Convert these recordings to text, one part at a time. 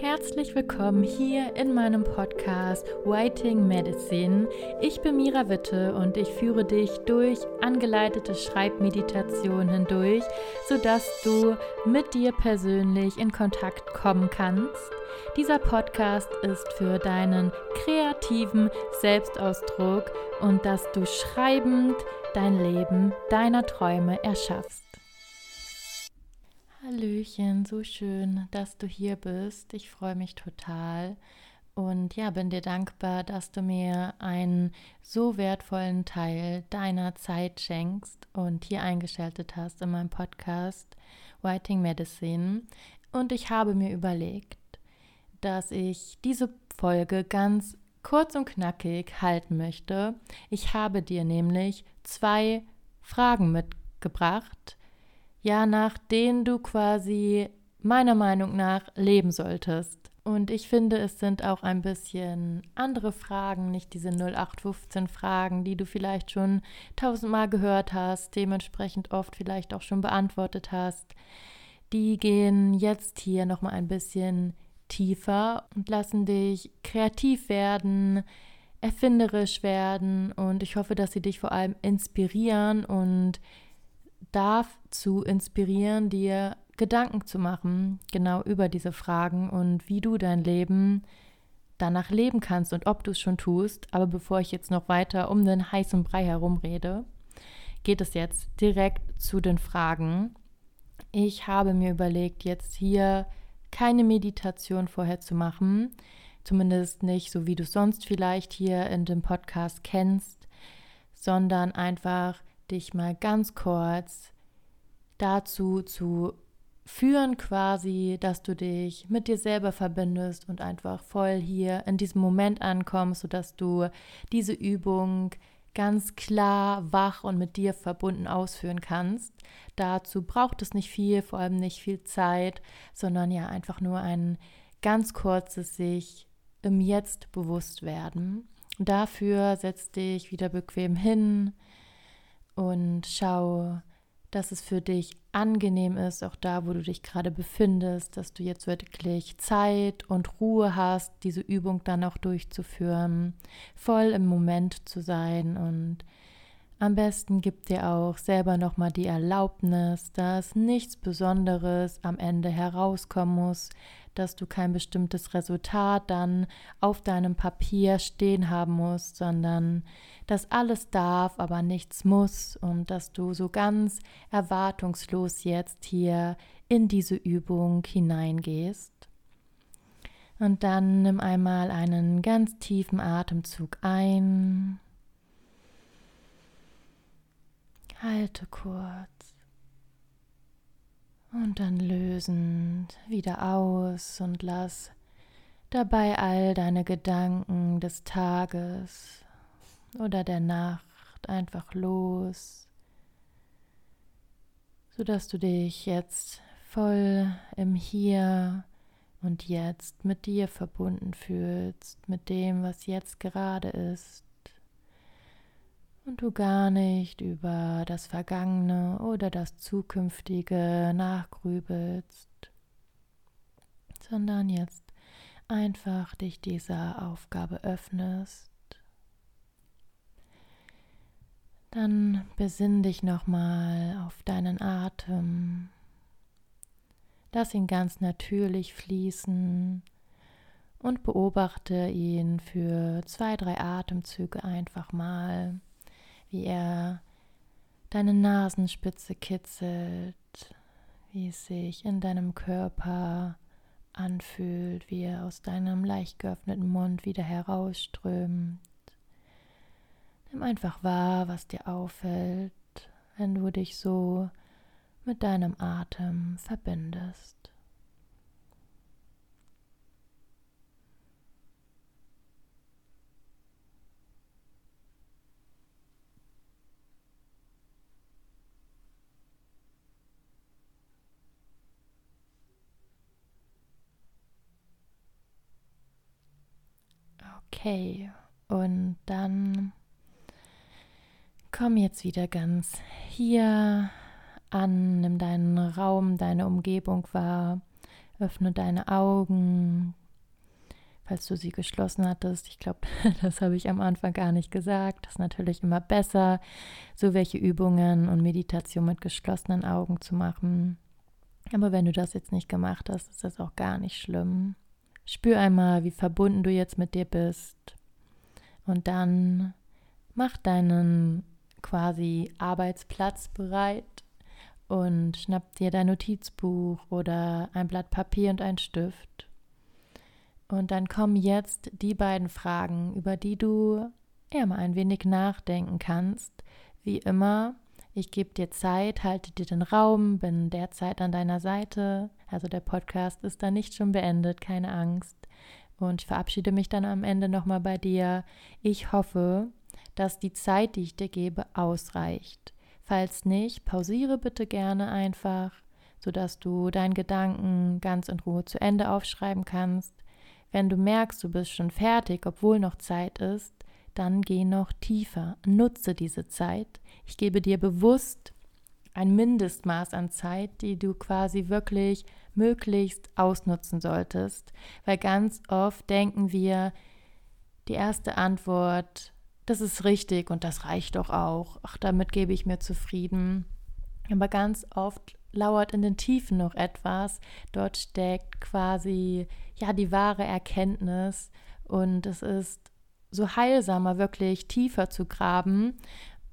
herzlich willkommen hier in meinem Podcast Writing Medicine. Ich bin Mira Witte und ich führe dich durch angeleitete Schreibmeditationen hindurch, sodass du mit dir persönlich in Kontakt kommen kannst. Dieser Podcast ist für deinen kreativen Selbstausdruck und dass du schreibend dein Leben deiner Träume erschaffst. Hallöchen, so schön, dass du hier bist. Ich freue mich total und ja, bin dir dankbar, dass du mir einen so wertvollen Teil deiner Zeit schenkst und hier eingeschaltet hast in meinem Podcast Writing Medicine. Und ich habe mir überlegt, dass ich diese Folge ganz kurz und knackig halten möchte. Ich habe dir nämlich zwei Fragen mitgebracht, ja, nach denen du quasi meiner Meinung nach leben solltest. Und ich finde, es sind auch ein bisschen andere Fragen, nicht diese 0815 Fragen, die du vielleicht schon tausendmal gehört hast, dementsprechend oft vielleicht auch schon beantwortet hast. Die gehen jetzt hier nochmal ein bisschen tiefer und lassen dich kreativ werden, erfinderisch werden und ich hoffe, dass sie dich vor allem inspirieren und darf zu inspirieren, dir Gedanken zu machen, genau über diese Fragen und wie du dein Leben danach leben kannst und ob du es schon tust. Aber bevor ich jetzt noch weiter um den heißen Brei herumrede, geht es jetzt direkt zu den Fragen. Ich habe mir überlegt, jetzt hier keine Meditation vorher zu machen, zumindest nicht so, wie du sonst vielleicht hier in dem Podcast kennst, sondern einfach dich mal ganz kurz dazu zu führen quasi, dass du dich mit dir selber verbindest und einfach voll hier in diesem Moment ankommst, sodass du diese Übung ganz klar, wach und mit dir verbunden ausführen kannst. Dazu braucht es nicht viel, vor allem nicht viel Zeit, sondern ja einfach nur ein ganz kurzes sich im Jetzt bewusst werden. Dafür setz dich wieder bequem hin, und schau, dass es für dich angenehm ist, auch da, wo du dich gerade befindest, dass du jetzt wirklich Zeit und Ruhe hast, diese Übung dann auch durchzuführen, voll im Moment zu sein. Und am besten gibt dir auch selber nochmal die Erlaubnis, dass nichts Besonderes am Ende herauskommen muss, dass du kein bestimmtes Resultat dann auf deinem Papier stehen haben musst, sondern dass alles darf, aber nichts muss und dass du so ganz erwartungslos jetzt hier in diese Übung hineingehst. Und dann nimm einmal einen ganz tiefen Atemzug ein Halte kurz und dann lösend wieder aus und lass dabei all deine Gedanken des Tages oder der Nacht einfach los, sodass du dich jetzt voll im Hier und Jetzt mit dir verbunden fühlst, mit dem, was jetzt gerade ist und du gar nicht über das Vergangene oder das Zukünftige nachgrübelst, sondern jetzt einfach dich dieser Aufgabe öffnest. Dann besinn dich nochmal auf deinen Atem. Lass ihn ganz natürlich fließen und beobachte ihn für zwei, drei Atemzüge einfach mal wie er deine Nasenspitze kitzelt, wie es sich in deinem Körper anfühlt, wie er aus deinem leicht geöffneten Mund wieder herausströmt. Nimm einfach wahr, was dir auffällt, wenn du dich so mit deinem Atem verbindest. Okay, und dann komm jetzt wieder ganz hier an, nimm deinen Raum, deine Umgebung wahr. Öffne deine Augen, falls du sie geschlossen hattest. Ich glaube, das habe ich am Anfang gar nicht gesagt. Das ist natürlich immer besser, so welche Übungen und Meditation mit geschlossenen Augen zu machen. Aber wenn du das jetzt nicht gemacht hast, ist das auch gar nicht schlimm. Spür einmal, wie verbunden du jetzt mit dir bist. Und dann mach deinen quasi Arbeitsplatz bereit und schnapp dir dein Notizbuch oder ein Blatt Papier und ein Stift. Und dann kommen jetzt die beiden Fragen, über die du ja mal ein wenig nachdenken kannst. Wie immer, ich gebe dir Zeit, halte dir den Raum, bin derzeit an deiner Seite. Also der Podcast ist da nicht schon beendet, keine Angst. Und ich verabschiede mich dann am Ende nochmal bei dir. Ich hoffe, dass die Zeit, die ich dir gebe, ausreicht. Falls nicht, pausiere bitte gerne einfach, sodass du deinen Gedanken ganz in Ruhe zu Ende aufschreiben kannst. Wenn du merkst, du bist schon fertig, obwohl noch Zeit ist, dann geh noch tiefer. Nutze diese Zeit. Ich gebe dir bewusst ein Mindestmaß an Zeit, die du quasi wirklich möglichst ausnutzen solltest. Weil ganz oft denken wir, die erste Antwort, das ist richtig und das reicht doch auch. Ach, damit gebe ich mir zufrieden. Aber ganz oft lauert in den Tiefen noch etwas. Dort steckt quasi ja die wahre Erkenntnis und es ist so heilsamer, wirklich tiefer zu graben.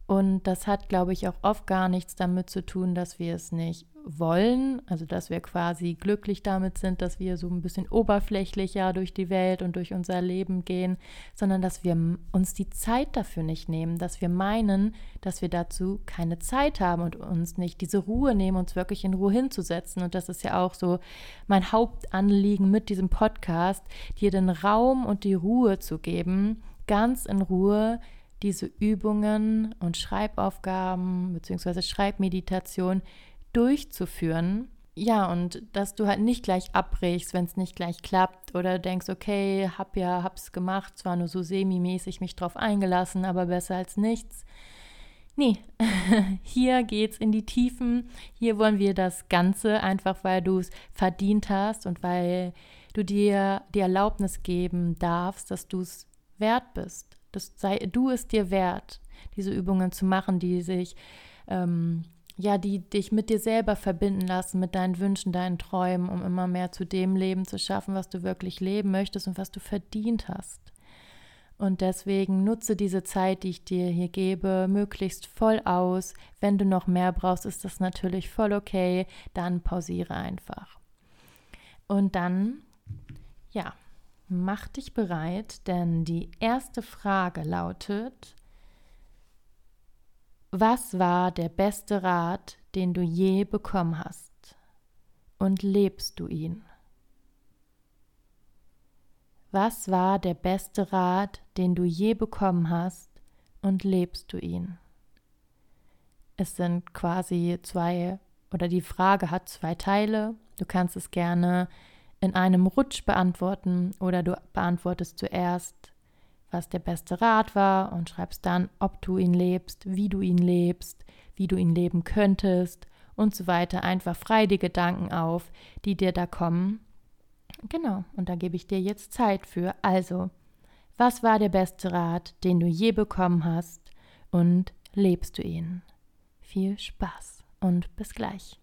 Und das hat, glaube ich, auch oft gar nichts damit zu tun, dass wir es nicht wollen, also dass wir quasi glücklich damit sind, dass wir so ein bisschen oberflächlicher durch die Welt und durch unser Leben gehen, sondern dass wir uns die Zeit dafür nicht nehmen, dass wir meinen, dass wir dazu keine Zeit haben und uns nicht diese Ruhe nehmen, uns wirklich in Ruhe hinzusetzen. Und das ist ja auch so mein Hauptanliegen mit diesem Podcast, dir den Raum und die Ruhe zu geben, ganz in Ruhe diese Übungen und Schreibaufgaben bzw. Schreibmeditation durchzuführen. Ja, und dass du halt nicht gleich abbrichst, wenn es nicht gleich klappt oder denkst, okay, hab ja, hab's gemacht, zwar nur so semi-mäßig mich drauf eingelassen, aber besser als nichts. Nee, hier geht's in die Tiefen. Hier wollen wir das Ganze, einfach weil du es verdient hast und weil du dir die Erlaubnis geben darfst, dass du es wert bist. Das sei, du es dir wert, diese Übungen zu machen, die sich ähm, ja, die dich mit dir selber verbinden lassen, mit deinen Wünschen, deinen Träumen, um immer mehr zu dem Leben zu schaffen, was du wirklich leben möchtest und was du verdient hast. Und deswegen nutze diese Zeit, die ich dir hier gebe, möglichst voll aus. Wenn du noch mehr brauchst, ist das natürlich voll okay. Dann pausiere einfach. Und dann, ja, mach dich bereit, denn die erste Frage lautet, was war der beste Rat, den du je bekommen hast? Und lebst du ihn? Was war der beste Rat, den du je bekommen hast? Und lebst du ihn? Es sind quasi zwei, oder die Frage hat zwei Teile. Du kannst es gerne in einem Rutsch beantworten oder du beantwortest zuerst was der beste Rat war und schreibst dann, ob du ihn lebst, wie du ihn lebst, wie du ihn leben könntest und so weiter. Einfach frei die Gedanken auf, die dir da kommen. Genau, und da gebe ich dir jetzt Zeit für. Also, was war der beste Rat, den du je bekommen hast und lebst du ihn? Viel Spaß und bis gleich.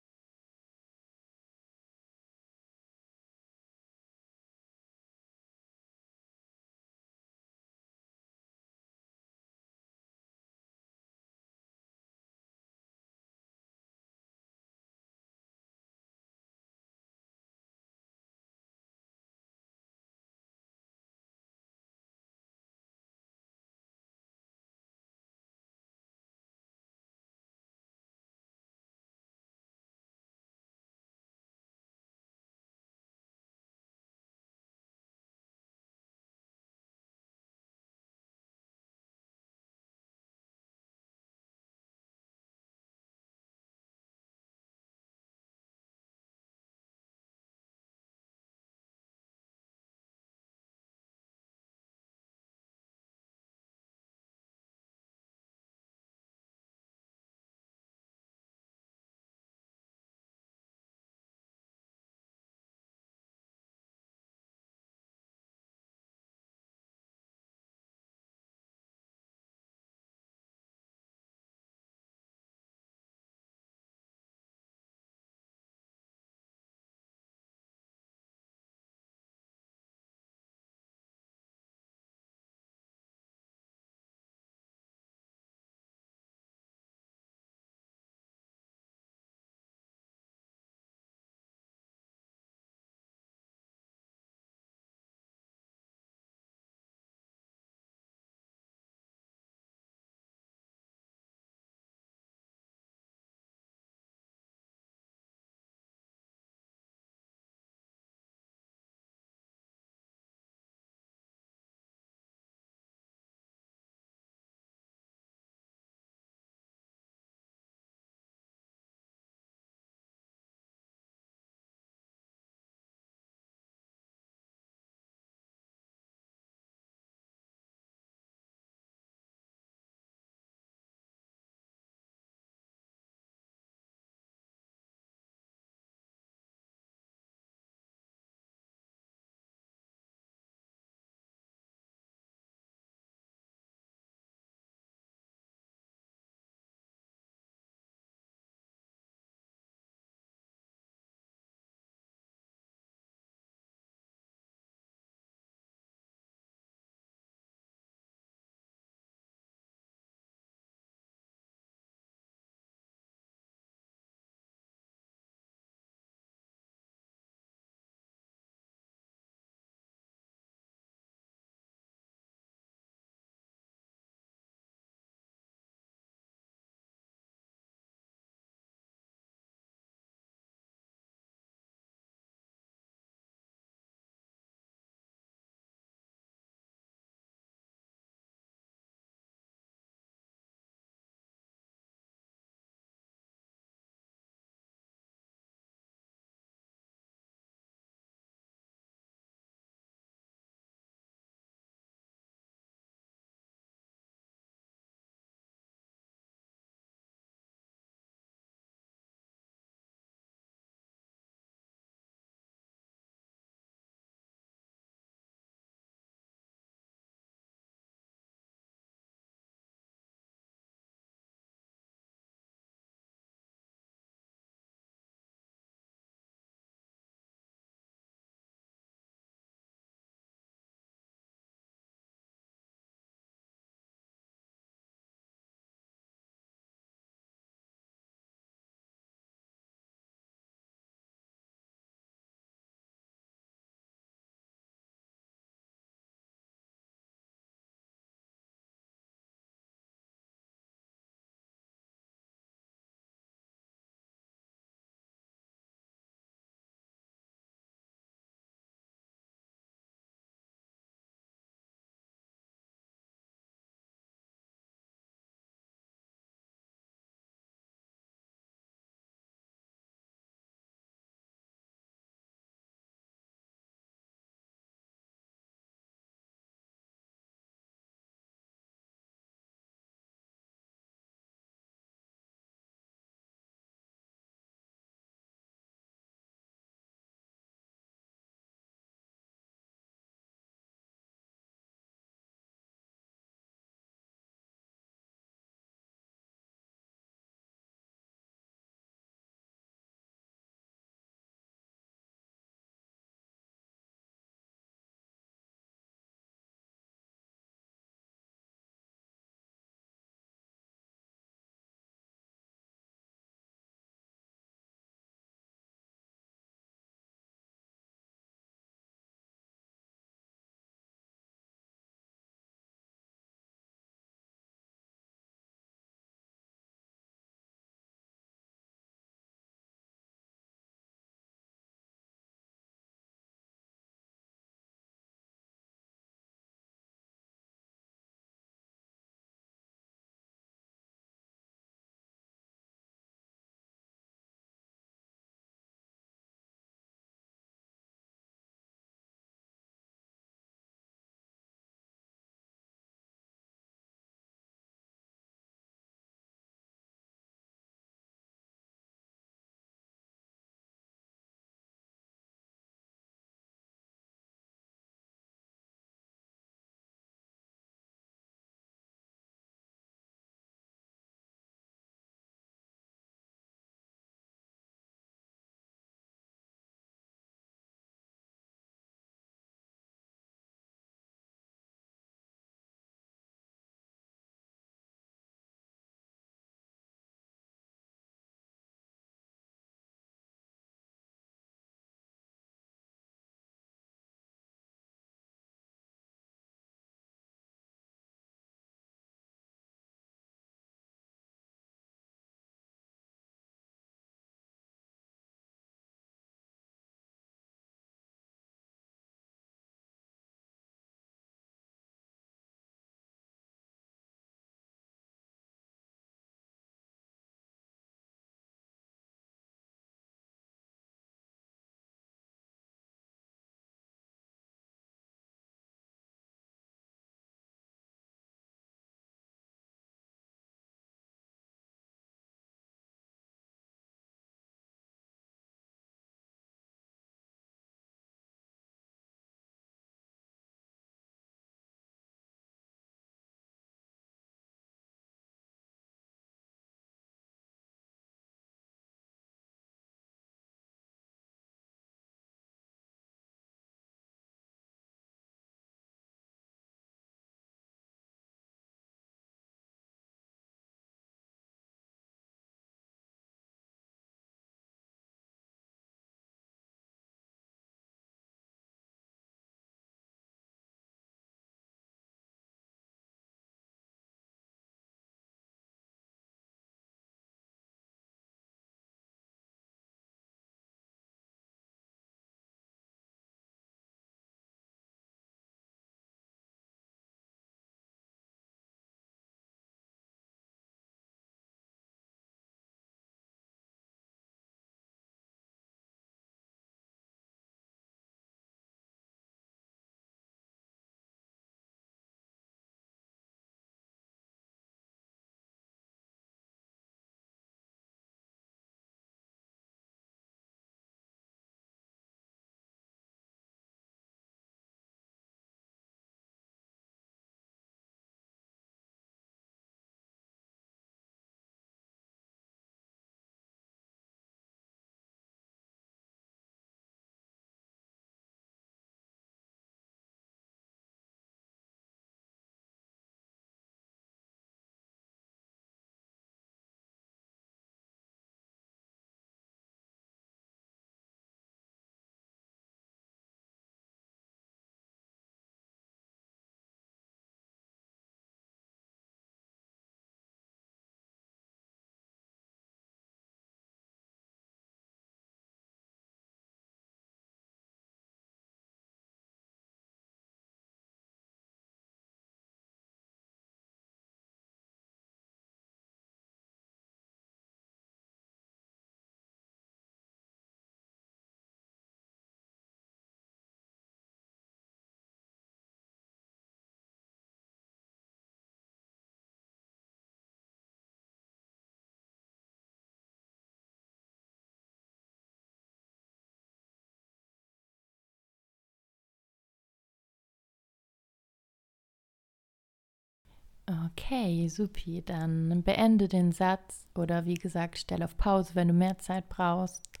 Okay, supi. Dann beende den Satz oder wie gesagt, stell auf Pause, wenn du mehr Zeit brauchst.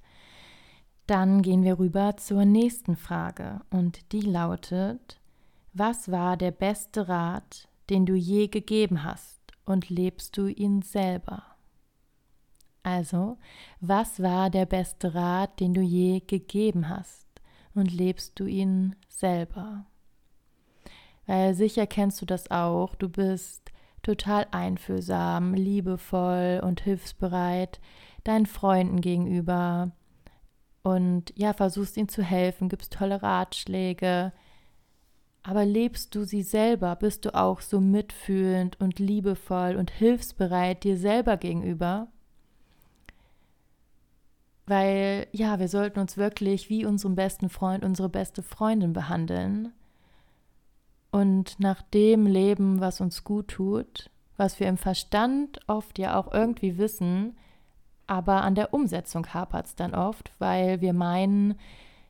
Dann gehen wir rüber zur nächsten Frage und die lautet, was war der beste Rat, den du je gegeben hast und lebst du ihn selber? Also, was war der beste Rat, den du je gegeben hast und lebst du ihn selber? Weil sicher kennst du das auch, du bist total einfühlsam, liebevoll und hilfsbereit deinen Freunden gegenüber und ja, versuchst ihnen zu helfen, gibst tolle Ratschläge, aber lebst du sie selber? Bist du auch so mitfühlend und liebevoll und hilfsbereit dir selber gegenüber? Weil ja, wir sollten uns wirklich wie unseren besten Freund, unsere beste Freundin behandeln und nach dem leben, was uns gut tut, was wir im Verstand oft ja auch irgendwie wissen, aber an der Umsetzung hapert es dann oft, weil wir meinen,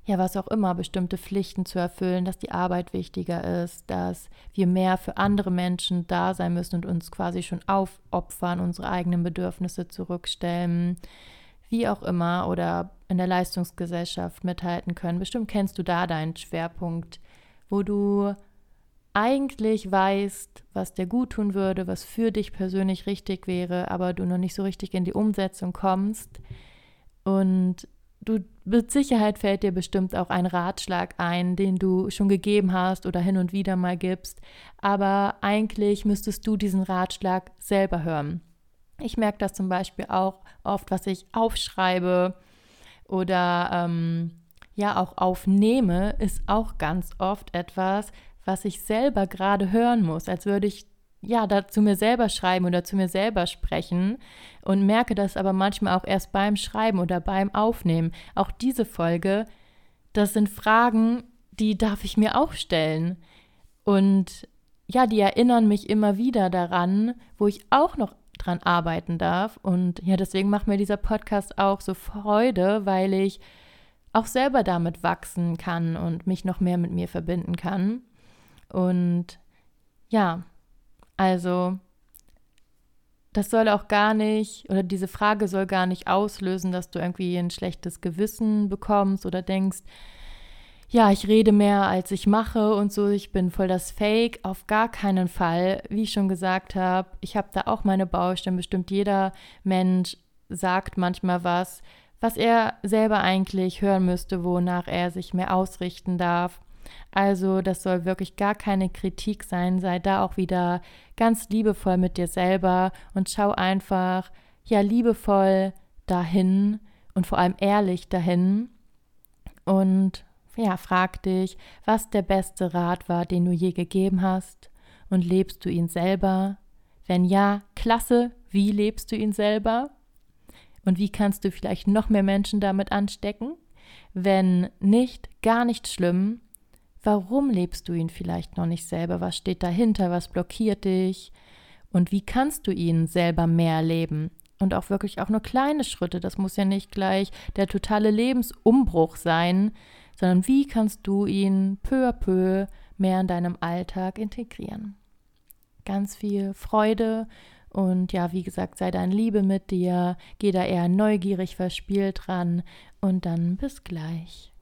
ja, was auch immer, bestimmte Pflichten zu erfüllen, dass die Arbeit wichtiger ist, dass wir mehr für andere Menschen da sein müssen und uns quasi schon aufopfern, unsere eigenen Bedürfnisse zurückstellen, wie auch immer, oder in der Leistungsgesellschaft mithalten können. Bestimmt kennst du da deinen Schwerpunkt, wo du eigentlich weißt, was dir gut tun würde, was für dich persönlich richtig wäre, aber du noch nicht so richtig in die Umsetzung kommst. Und du mit Sicherheit fällt dir bestimmt auch ein Ratschlag ein, den du schon gegeben hast oder hin und wieder mal gibst, aber eigentlich müsstest du diesen Ratschlag selber hören. Ich merke das zum Beispiel auch oft, was ich aufschreibe oder ähm, ja auch aufnehme, ist auch ganz oft etwas, was ich selber gerade hören muss, als würde ich ja, da zu mir selber schreiben oder zu mir selber sprechen und merke das aber manchmal auch erst beim Schreiben oder beim Aufnehmen. Auch diese Folge, das sind Fragen, die darf ich mir auch stellen. Und ja, die erinnern mich immer wieder daran, wo ich auch noch dran arbeiten darf. Und ja, deswegen macht mir dieser Podcast auch so Freude, weil ich auch selber damit wachsen kann und mich noch mehr mit mir verbinden kann. Und ja, also das soll auch gar nicht, oder diese Frage soll gar nicht auslösen, dass du irgendwie ein schlechtes Gewissen bekommst oder denkst, ja, ich rede mehr als ich mache und so, ich bin voll das Fake. Auf gar keinen Fall. Wie ich schon gesagt habe, ich habe da auch meine Baustellen. Bestimmt jeder Mensch sagt manchmal was, was er selber eigentlich hören müsste, wonach er sich mehr ausrichten darf. Also das soll wirklich gar keine Kritik sein. Sei da auch wieder ganz liebevoll mit dir selber und schau einfach, ja, liebevoll dahin und vor allem ehrlich dahin. Und ja, frag dich, was der beste Rat war, den du je gegeben hast und lebst du ihn selber? Wenn ja, klasse, wie lebst du ihn selber? Und wie kannst du vielleicht noch mehr Menschen damit anstecken? Wenn nicht, gar nicht schlimm. Warum lebst du ihn vielleicht noch nicht selber? Was steht dahinter? Was blockiert dich? Und wie kannst du ihn selber mehr leben? Und auch wirklich auch nur kleine Schritte. Das muss ja nicht gleich der totale Lebensumbruch sein, sondern wie kannst du ihn peu à peu mehr in deinem Alltag integrieren? Ganz viel Freude und ja, wie gesagt, sei da in Liebe mit dir, geh da eher neugierig verspielt ran und dann bis gleich.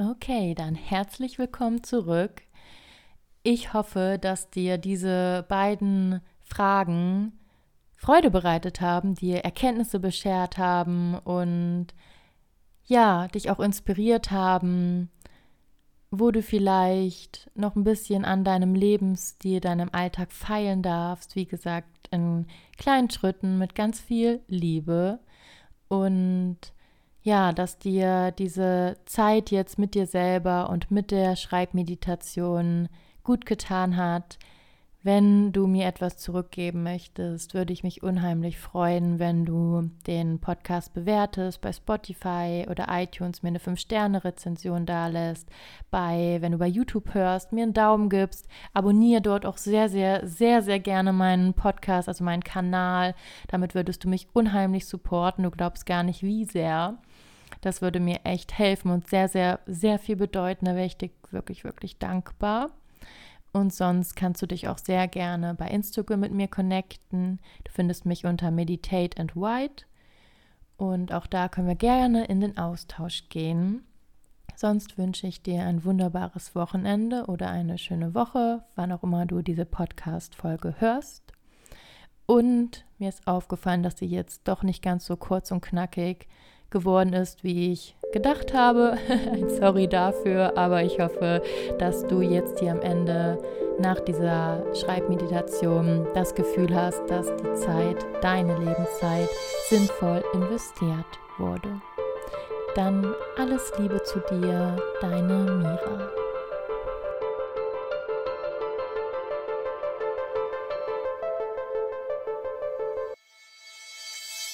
Okay, dann herzlich willkommen zurück. Ich hoffe, dass dir diese beiden Fragen Freude bereitet haben, dir Erkenntnisse beschert haben und ja, dich auch inspiriert haben, wo du vielleicht noch ein bisschen an deinem Lebensstil, deinem Alltag feilen darfst. Wie gesagt, in kleinen Schritten mit ganz viel Liebe. Und ja, dass dir diese Zeit jetzt mit dir selber und mit der Schreibmeditation gut getan hat, wenn du mir etwas zurückgeben möchtest, würde ich mich unheimlich freuen, wenn du den Podcast bewertest bei Spotify oder iTunes, mir eine 5-Sterne-Rezension dalässt, bei, wenn du bei YouTube hörst, mir einen Daumen gibst, abonniere dort auch sehr, sehr, sehr, sehr gerne meinen Podcast, also meinen Kanal. Damit würdest du mich unheimlich supporten. Du glaubst gar nicht, wie sehr. Das würde mir echt helfen und sehr, sehr, sehr viel bedeuten. Da wäre ich dir wirklich, wirklich dankbar. Und sonst kannst du dich auch sehr gerne bei Instagram mit mir connecten. Du findest mich unter Meditate and White. Und auch da können wir gerne in den Austausch gehen. Sonst wünsche ich dir ein wunderbares Wochenende oder eine schöne Woche, wann auch immer du diese Podcast-Folge hörst. Und mir ist aufgefallen, dass sie jetzt doch nicht ganz so kurz und knackig geworden ist, wie ich gedacht habe. Sorry dafür, aber ich hoffe, dass du jetzt hier am Ende nach dieser Schreibmeditation das Gefühl hast, dass die Zeit, deine Lebenszeit, sinnvoll investiert wurde. Dann alles Liebe zu dir, deine Mira.